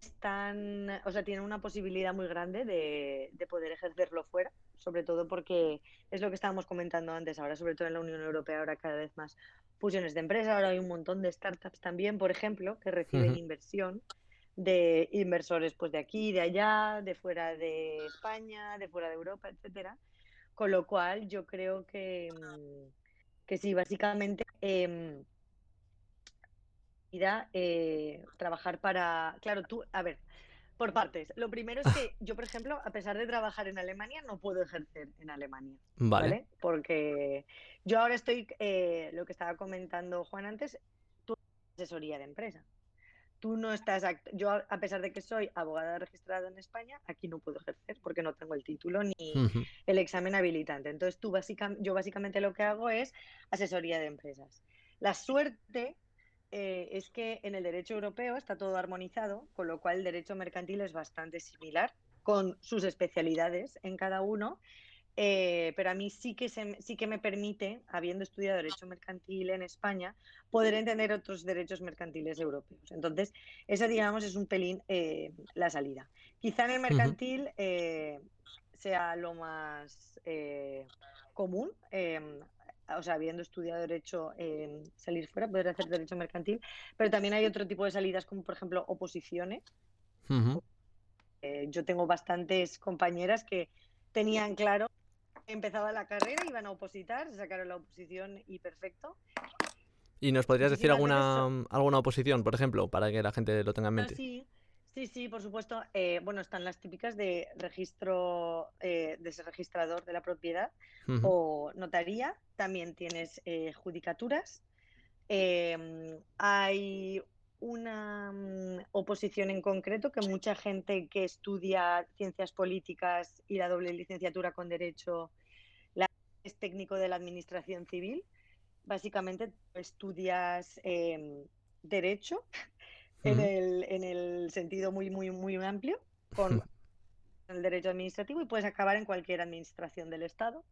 están, o sea, tienen una posibilidad muy grande de, de poder ejercerlo fuera, sobre todo porque es lo que estábamos comentando antes, ahora sobre todo en la Unión Europea, ahora cada vez más fusiones de empresas, ahora hay un montón de startups también, por ejemplo, que reciben inversión de inversores pues de aquí, de allá, de fuera de España, de fuera de Europa, etcétera. Con lo cual yo creo que, mm, que sí, básicamente irá, eh, trabajar para, claro, tú, a ver, por partes. Lo primero es que yo, por ejemplo, a pesar de trabajar en Alemania, no puedo ejercer en Alemania. Vale. ¿vale? Porque yo ahora estoy, eh, lo que estaba comentando Juan antes, tú asesoría de empresa. Tú no estás, yo a pesar de que soy abogada registrada en España, aquí no puedo ejercer porque no tengo el título ni el examen habilitante. Entonces tú básicamente, yo básicamente lo que hago es asesoría de empresas. La suerte eh, es que en el derecho europeo está todo armonizado, con lo cual el derecho mercantil es bastante similar, con sus especialidades en cada uno, eh, pero a mí sí que, se, sí que me permite, habiendo estudiado Derecho Mercantil en España, poder entender otros derechos mercantiles europeos. Entonces, esa, digamos, es un pelín eh, la salida. Quizá en el mercantil eh, sea lo más común, o sea, habiendo estudiado Derecho, eh, salir fuera, poder hacer Derecho Mercantil, pero también hay otro tipo de salidas, como por ejemplo oposiciones. Eh, yo tengo bastantes compañeras que tenían claro empezaba la carrera, iban a opositar, sacaron la oposición y perfecto. ¿Y nos podrías decir alguna, alguna oposición, por ejemplo, para que la gente lo tenga en Ah, mente? sí, sí, sí, por supuesto. Eh, bueno, están las típicas de registro, eh, de ser registrador de la propiedad o notaría. También tienes eh, judicaturas. Eh, hay una mm, oposición en concreto que mucha gente que estudia ciencias políticas y la doble licenciatura con derecho la es técnico de la administración civil. Básicamente estudias en, el, en el sentido muy, muy, muy amplio, con el derecho administrativo y puedes acabar en cualquier administración del Estado.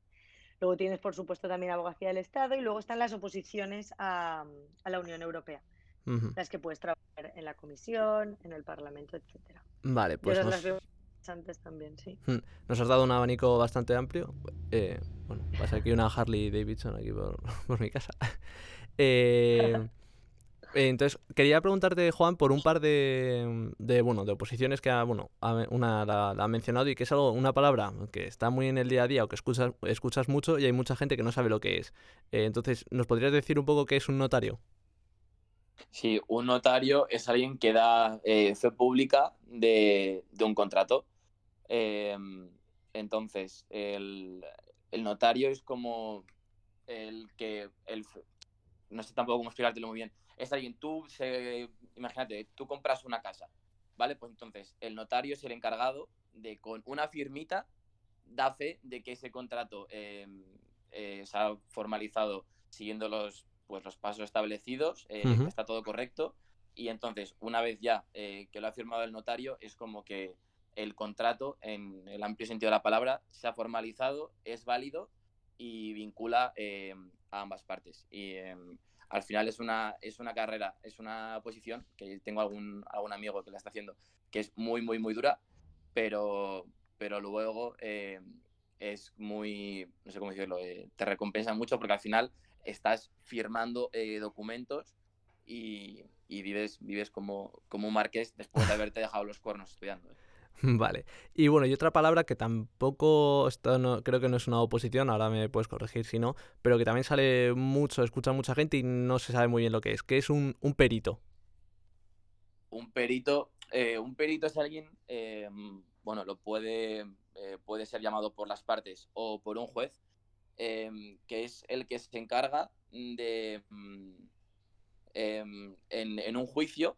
Luego tienes, por supuesto, también abogacía del Estado y luego están las oposiciones a, a la Unión Europea, las que puedes trabajar en la Comisión, en el Parlamento, etcétera. Vale, pues nos, las veo interesantes también, sí. nos has dado un abanico bastante amplio. Eh, bueno, pasa aquí una Harley Davidson aquí por, [LAUGHS] por mi casa. [LAUGHS] Eh, [LAUGHS] entonces, quería preguntarte, Juan, por un par de, bueno, de oposiciones que ha, bueno, una la, ha mencionado y que es algo, una palabra que está muy en el día a día o que escuchas, escuchas mucho y hay mucha gente que no sabe lo que es. Eh, entonces, ¿nos podrías decir un poco qué es un notario? Sí, un notario es alguien que da eh, fe pública de, un contrato. Em, entonces, el, el notario es como el que, el, no sé tampoco cómo explicártelo muy bien, es alguien, tú, se, imagínate, tú compras una casa, ¿vale? Pues entonces, el notario es el encargado de, con una firmita, da fe de que ese contrato em, eh, se ha formalizado siguiendo los, pues, los pasos establecidos, eh, que está todo correcto, y entonces, una vez ya eh, que lo ha firmado el notario, es como que el contrato, en el amplio sentido de la palabra, se ha formalizado, es válido y vincula eh, a ambas partes. Y eh, al final es una, es una carrera, es una posición que tengo algún, algún amigo que la está haciendo, que es muy, muy, muy dura, pero, pero luego eh, es muy, no sé cómo decirlo, eh, te recompensa mucho porque al final estás firmando eh, documentos y, y vives, vives como, como un marqués después de haberte dejado los cuernos estudiando. [LAUGHS] Vale. Y bueno, y otra palabra que tampoco, esto no, creo que no es una oposición, ahora me puedes corregir si no, pero que también sale mucho, escucha mucha gente y no se sabe muy bien lo que es, que es un, un perito. un perito, eh, un perito es alguien, eh, bueno, lo puede, eh, puede ser llamado por las partes o por un juez, eh, que es el que se encarga de, mm, en, en un juicio,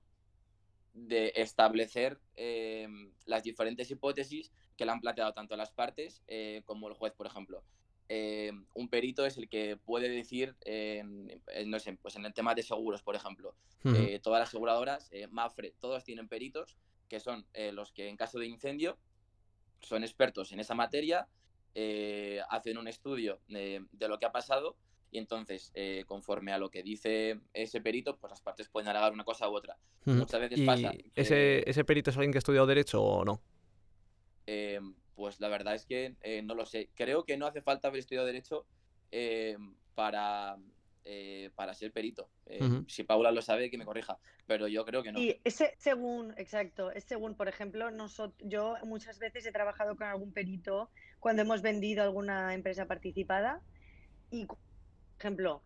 de establecer eh, las diferentes hipótesis que le han planteado tanto las partes eh, como el juez, por ejemplo. Eh, un perito es el que puede decir, no sé, pues en el tema de seguros, por ejemplo, todas las aseguradoras, Mafre, todos tienen peritos que son los que en caso de incendio son expertos en esa materia, hacen un estudio de, de lo que ha pasado y entonces, eh, conforme a lo que dice ese perito, pues las partes pueden alegar una cosa u otra. Muchas veces ¿Y pasa ese, que- ese perito es alguien que ha estudiado Derecho o no? Eh, pues la verdad es que eh, no lo sé. Creo que no hace falta haber estudiado Derecho eh, para, eh, para ser perito. Eh, Ujú. Si Paula lo sabe, que me corrija. Pero yo creo que no. Y ese, según, exacto, es según, por ejemplo, nosotros, yo muchas veces he trabajado con algún perito cuando hemos vendido alguna empresa participada y, ejemplo,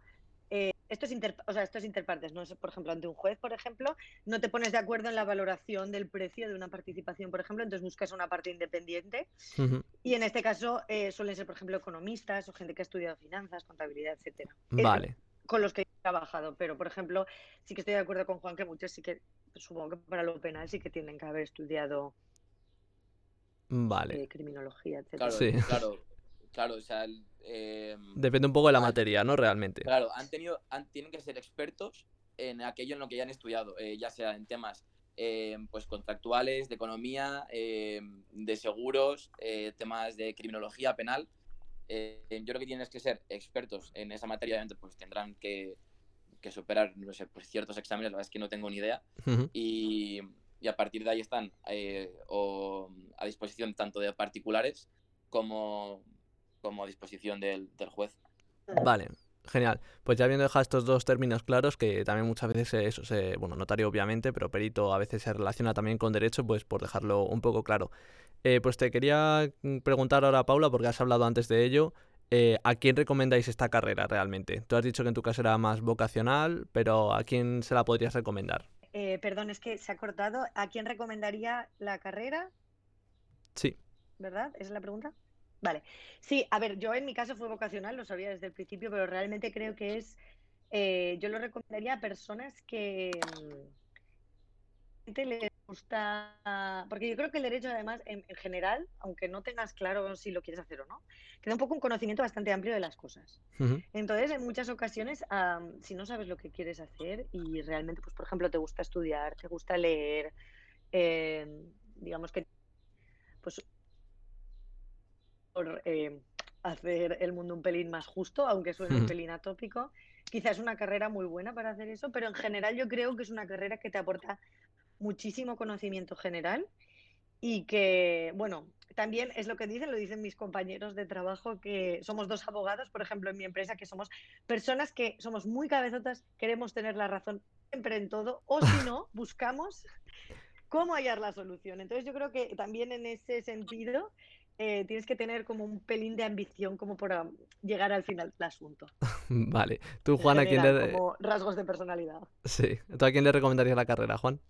eh, esto, es inter, o sea, esto es interpartes, ¿no? Es, por ejemplo, ante un juez, por ejemplo, no te pones de acuerdo en la valoración del precio de una participación, por ejemplo, entonces buscas una parte independiente y en este caso eh, suelen ser, por ejemplo, economistas o gente que ha estudiado finanzas, contabilidad, etcétera. Es- Vale. con los que he trabajado, pero por ejemplo, sí que estoy de acuerdo con Juan que muchos sí que, supongo que para lo penal sí que tienen que haber estudiado Vale. eh, criminología, etcétera. Claro, Sí. claro, claro. O sea, el, eh, Depende un poco de la Ah, materia, ¿no? Realmente. claro, han tenido, han- tienen que ser expertos en aquello en lo que ya han estudiado, eh, ya sea en temas eh, pues contractuales, de economía, eh, de seguros, eh, temas de criminología penal. Eh, yo creo que tienes que ser expertos en esa materia, obviamente, pues tendrán que, que superar, no sé, pues ciertos exámenes, la verdad es que no tengo ni idea. Ujú. y, y a partir de ahí están eh, o a disposición tanto de particulares como, como a disposición del, del juez. Vale, genial. Pues ya habiendo dejado estos dos términos claros, que también muchas veces eso se, bueno, notario obviamente, pero perito a veces se relaciona también con derecho, pues por dejarlo un poco claro. Eh, pues te quería mm, preguntar ahora, Paula, porque has hablado antes de ello, eh, ¿a quién recomendáis esta carrera realmente? Tú has dicho que en tu caso era más vocacional, pero ¿a quién se la podrías recomendar? Eh, perdón, es que se ha cortado. ¿A quién recomendaría la carrera? Sí. ¿Verdad? ¿Esa es la pregunta? Vale. Sí, a ver, yo en mi caso fue vocacional, lo sabía desde el principio, pero realmente creo que es, eh, yo lo recomendaría a personas que mm, le gusta, porque yo creo que el derecho además en, en, general, aunque no tengas claro si lo quieres hacer o no, te da un poco un conocimiento bastante amplio de las cosas. Uh -huh. Entonces, en muchas ocasiones, um, si no sabes lo que quieres hacer y realmente, pues por ejemplo, te gusta estudiar, te gusta leer, eh, digamos que, pues, eh, hacer el mundo un pelín más justo, aunque suene un pelín atópico, quizás es una carrera muy buena para hacer eso, pero en general yo creo que es una carrera que te aporta muchísimo conocimiento general y que, bueno, también es lo que dicen, lo dicen mis compañeros de trabajo, que somos dos abogados, por ejemplo, en mi empresa, que somos personas que somos muy cabezotas, queremos tener la razón siempre en todo, o si no, [LAUGHS] buscamos cómo hallar la solución. Entonces yo creo que también en ese sentido eh, tienes que tener como un pelín de ambición como para llegar al final del asunto. [LAUGHS] Vale. Tú, Juan, ¿a quién le... como rasgos de personalidad. Sí. ¿Tú a quién le recomendarías la carrera, Juan?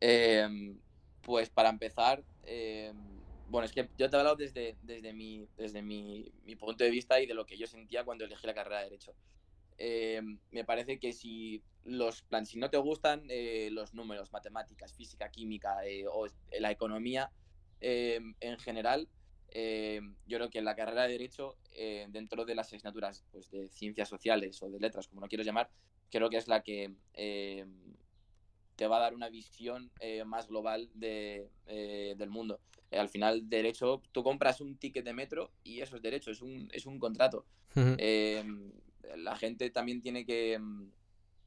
Eh, pues para empezar, eh, bueno, es que yo te he hablado desde, desde, mi, desde mi, mi, punto de vista y de lo que yo sentía cuando elegí la carrera de Derecho. Eh, me parece que si los plan, si no te gustan eh, los números, matemáticas, física, química eh, o la economía en general, eh, yo creo que la carrera de Derecho, eh, dentro de las asignaturas pues, de ciencias sociales o de letras, como lo quieras llamar, creo que es la que eh, te va a dar una visión eh, más global de, eh, del mundo. Eh, al final, derecho, tú compras un ticket de metro y eso es derecho, es un, es un contrato. Uh -huh. Eh, la gente también tiene que, mm,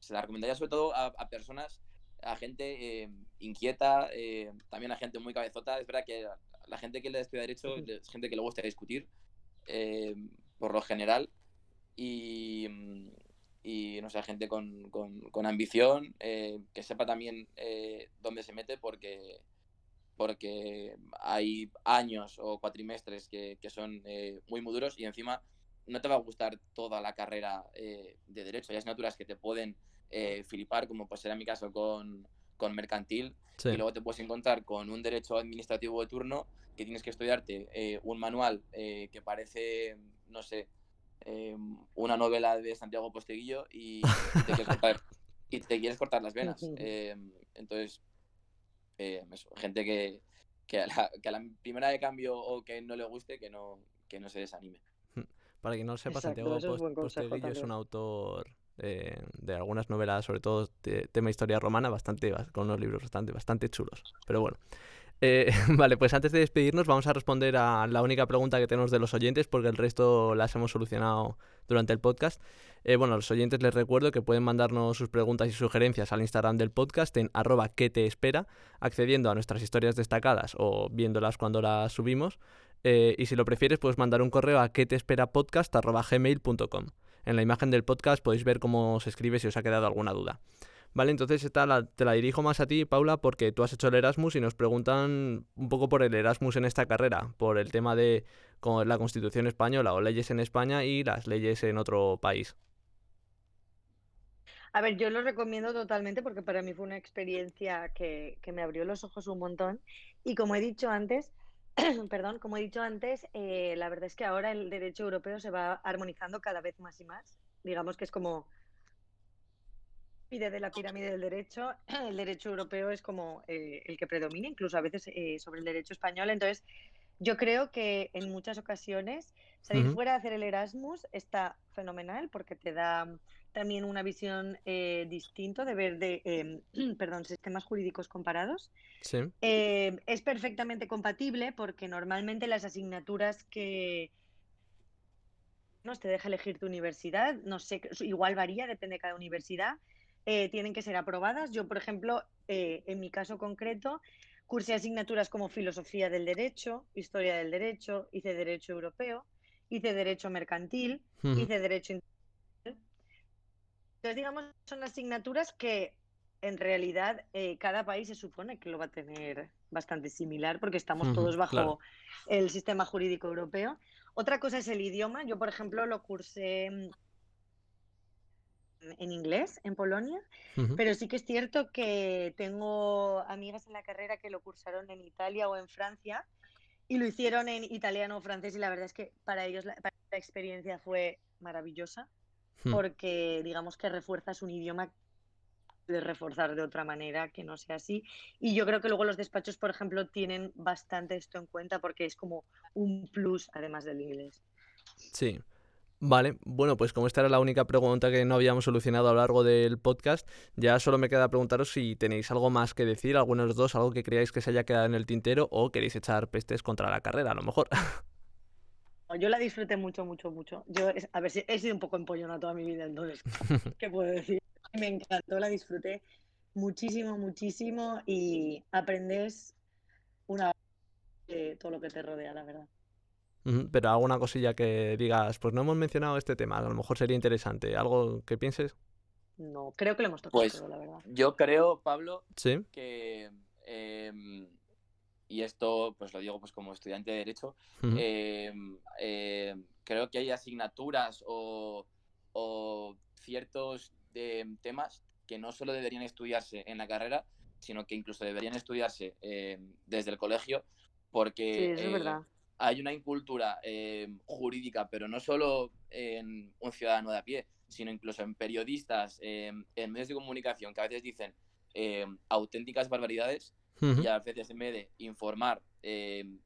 se la recomendaría sobre todo a, a personas, a gente eh, inquieta, eh, también a gente muy cabezota. Es verdad que la gente que le estudia derecho es gente que le gusta discutir, eh, por lo general, y, y no sé, gente con, con, con ambición, que sepa también dónde se mete, porque, porque hay años o cuatrimestres que, que son muy, muy duros y encima no te va a gustar toda la carrera de derecho. Hay asignaturas que te pueden eh, flipar, como pues será mi caso con, con mercantil, Sí. y luego te puedes encontrar con un derecho administrativo de turno que tienes que estudiarte eh, un manual eh, que parece, no sé, eh, una novela de Santiago Posteguillo y, y te, quieres cortar, y te quieres cortar las venas. [LAUGHS] Eh, entonces, eh, eso, gente que, que, a la, que a la primera de cambio o que no le guste, que no, que no se desanime. [LAUGHS] Para quien no lo sepa, Exacto, Santiago es Post- Posteguillo es un autor eh, de algunas novelas, sobre todo de tema historia romana, bastante, bas- con unos libros bastante, bastante chulos. Pero bueno. Eh, [LAUGHS] vale, pues antes de despedirnos vamos a responder a la única pregunta que tenemos de los oyentes, porque el resto las hemos solucionado durante el podcast. Eh, bueno, a los oyentes les recuerdo que pueden mandarnos sus preguntas y sugerencias al Instagram del podcast en arroba que te espera, accediendo a nuestras historias destacadas o viéndolas cuando las subimos. Y si lo prefieres, puedes mandar un correo a que te espera podcast@gmail.com. En la imagen del podcast podéis ver cómo se escribe si os ha quedado alguna duda. Vale, entonces esta te la dirijo más a ti, Paula, porque tú has hecho el Erasmus y nos preguntan un poco por el Erasmus en esta carrera, por el tema de la Constitución española o leyes en España y las leyes en otro país. A ver, yo lo recomiendo totalmente porque para mí fue una experiencia que me abrió los ojos un montón. Y como he dicho antes, [CLEARS THROAT] perdón, como he dicho antes, eh, la verdad es que ahora el derecho europeo se va armonizando cada vez más y más. Digamos que es como pide de la pirámide del derecho, [CLEARS THROAT] el derecho europeo es como eh, el que predomina, incluso a veces eh, sobre el derecho español. Entonces, yo creo que en muchas ocasiones salir fuera a hacer el Erasmus está fenomenal porque te da también una visión eh, distinta de ver de, eh, [CLEARS THROAT] perdón, sistemas jurídicos comparados. Sí. Eh, es perfectamente compatible porque normalmente las asignaturas que nos te deja elegir tu universidad, no sé, igual varía, depende de cada universidad, eh, tienen que ser aprobadas. Yo, por ejemplo, eh, en mi caso concreto, cursé asignaturas como filosofía del derecho, historia del derecho, hice derecho europeo, hice derecho mercantil, hice derecho internacional. Entonces, digamos, son asignaturas que en realidad eh, cada país se supone que lo va a tener bastante similar porque estamos todos bajo claro. el sistema jurídico europeo. Otra cosa es el idioma. Yo, por ejemplo, lo cursé en inglés en Polonia, pero sí que es cierto que tengo amigas en la carrera que lo cursaron en Italia o en Francia y lo hicieron en italiano o francés y la verdad es que para ellos la, para la experiencia fue maravillosa Hmm. porque digamos que refuerzas un idioma de reforzar de otra manera que no sea así. Y yo creo que luego los despachos, por ejemplo, tienen bastante esto en cuenta porque es como un plus además del inglés. Sí. Vale, bueno, pues como esta era la única pregunta que no habíamos solucionado a lo largo del podcast, ya solo me queda preguntaros si tenéis algo más que decir, algunos dos, algo que creáis que se haya quedado en el tintero o queréis echar pestes contra la carrera, a lo mejor. [LAUGHS] Yo la disfruté mucho, mucho, mucho. Yo, a ver, he sido un poco empollona toda mi vida, entonces, ¿qué puedo decir? Me encantó, la disfruté muchísimo, muchísimo y aprendes una de todo lo que te rodea, la verdad. Pero alguna cosilla que digas, pues no hemos mencionado este tema, a lo mejor sería interesante. ¿Algo que pienses? No, creo que lo hemos tocado Pues todo, la verdad. yo creo, Pablo, Sí. que em, y esto pues lo digo pues como estudiante de derecho em, em, creo que hay asignaturas o, o ciertos em, temas que no solo deberían estudiarse en la carrera sino que incluso deberían estudiarse desde el colegio porque Sí, es eh, verdad. Hay una incultura em, jurídica, pero no solo en un ciudadano de a pie, sino incluso en periodistas, em, en medios de comunicación, que a veces dicen em, auténticas barbaridades Ujú. y a veces en vez de informar,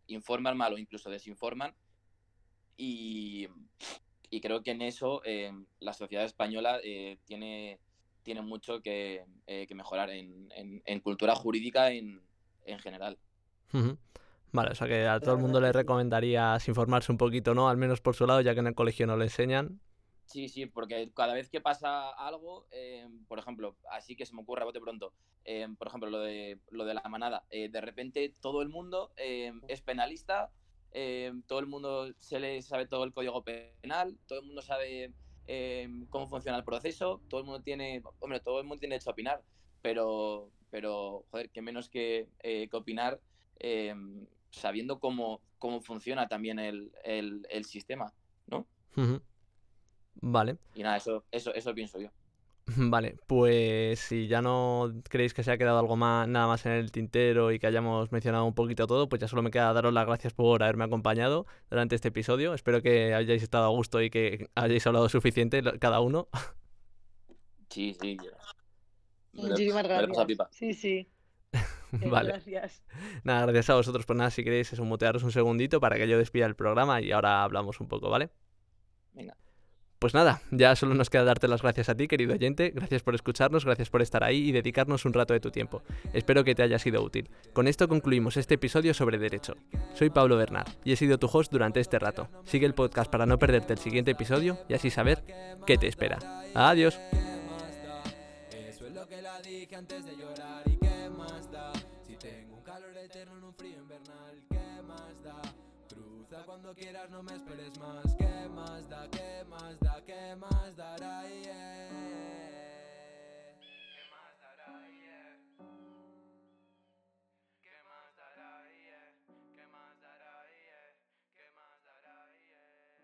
informan mal o incluso desinforman. Y, y creo que en eso la sociedad española eh, tiene, tiene mucho que, eh, que mejorar en, en- en cultura jurídica en, en general. Ujú. Vale, o sea que a todo el mundo le que recomendarías informarse un poquito, ¿no? Al menos por su lado, ya que en el colegio no le enseñan. Sí, sí, porque cada vez que pasa algo, eh, por ejemplo, así que se me ocurre a bote pronto, eh, por ejemplo, lo de, lo de la manada, eh, de repente todo el mundo eh, es penalista, eh, todo el mundo se le sabe todo el código penal, todo el mundo sabe eh, cómo funciona el proceso, todo el mundo tiene, hombre, todo el mundo tiene derecho a opinar, pero, pero joder, qué menos que, que opinar sabiendo cómo, cómo funciona también el, el, el sistema, ¿no? Vale. Y nada, eso, eso, eso pienso yo. [LAUGHS] Vale, pues si ya no creéis que se ha quedado algo más, nada más en el tintero y que hayamos mencionado un poquito todo, pues ya solo me queda daros las gracias por haberme acompañado durante este episodio. Espero que hayáis estado a gusto y que hayáis hablado suficiente cada uno. Sí, sí. Muchísimas gracias. pipa. Sí, sí. [LAUGHS] Vale, Gracias. nada, gracias a vosotros. Pues nada, si queréis eso, mutearos un segundito para que yo despida el programa y ahora hablamos un poco, ¿vale? Venga. Pues nada, ya solo nos queda darte las gracias a ti, querido oyente. Gracias por escucharnos, gracias por estar ahí y dedicarnos un rato de tu tiempo. Espero que te haya sido útil. Con esto concluimos este episodio sobre derecho. Soy Pablo Bernard y he sido tu host durante este rato. Sigue el podcast para no perderte el siguiente episodio y así saber qué te espera. Adiós. Quieras, no me esperes más, qué más da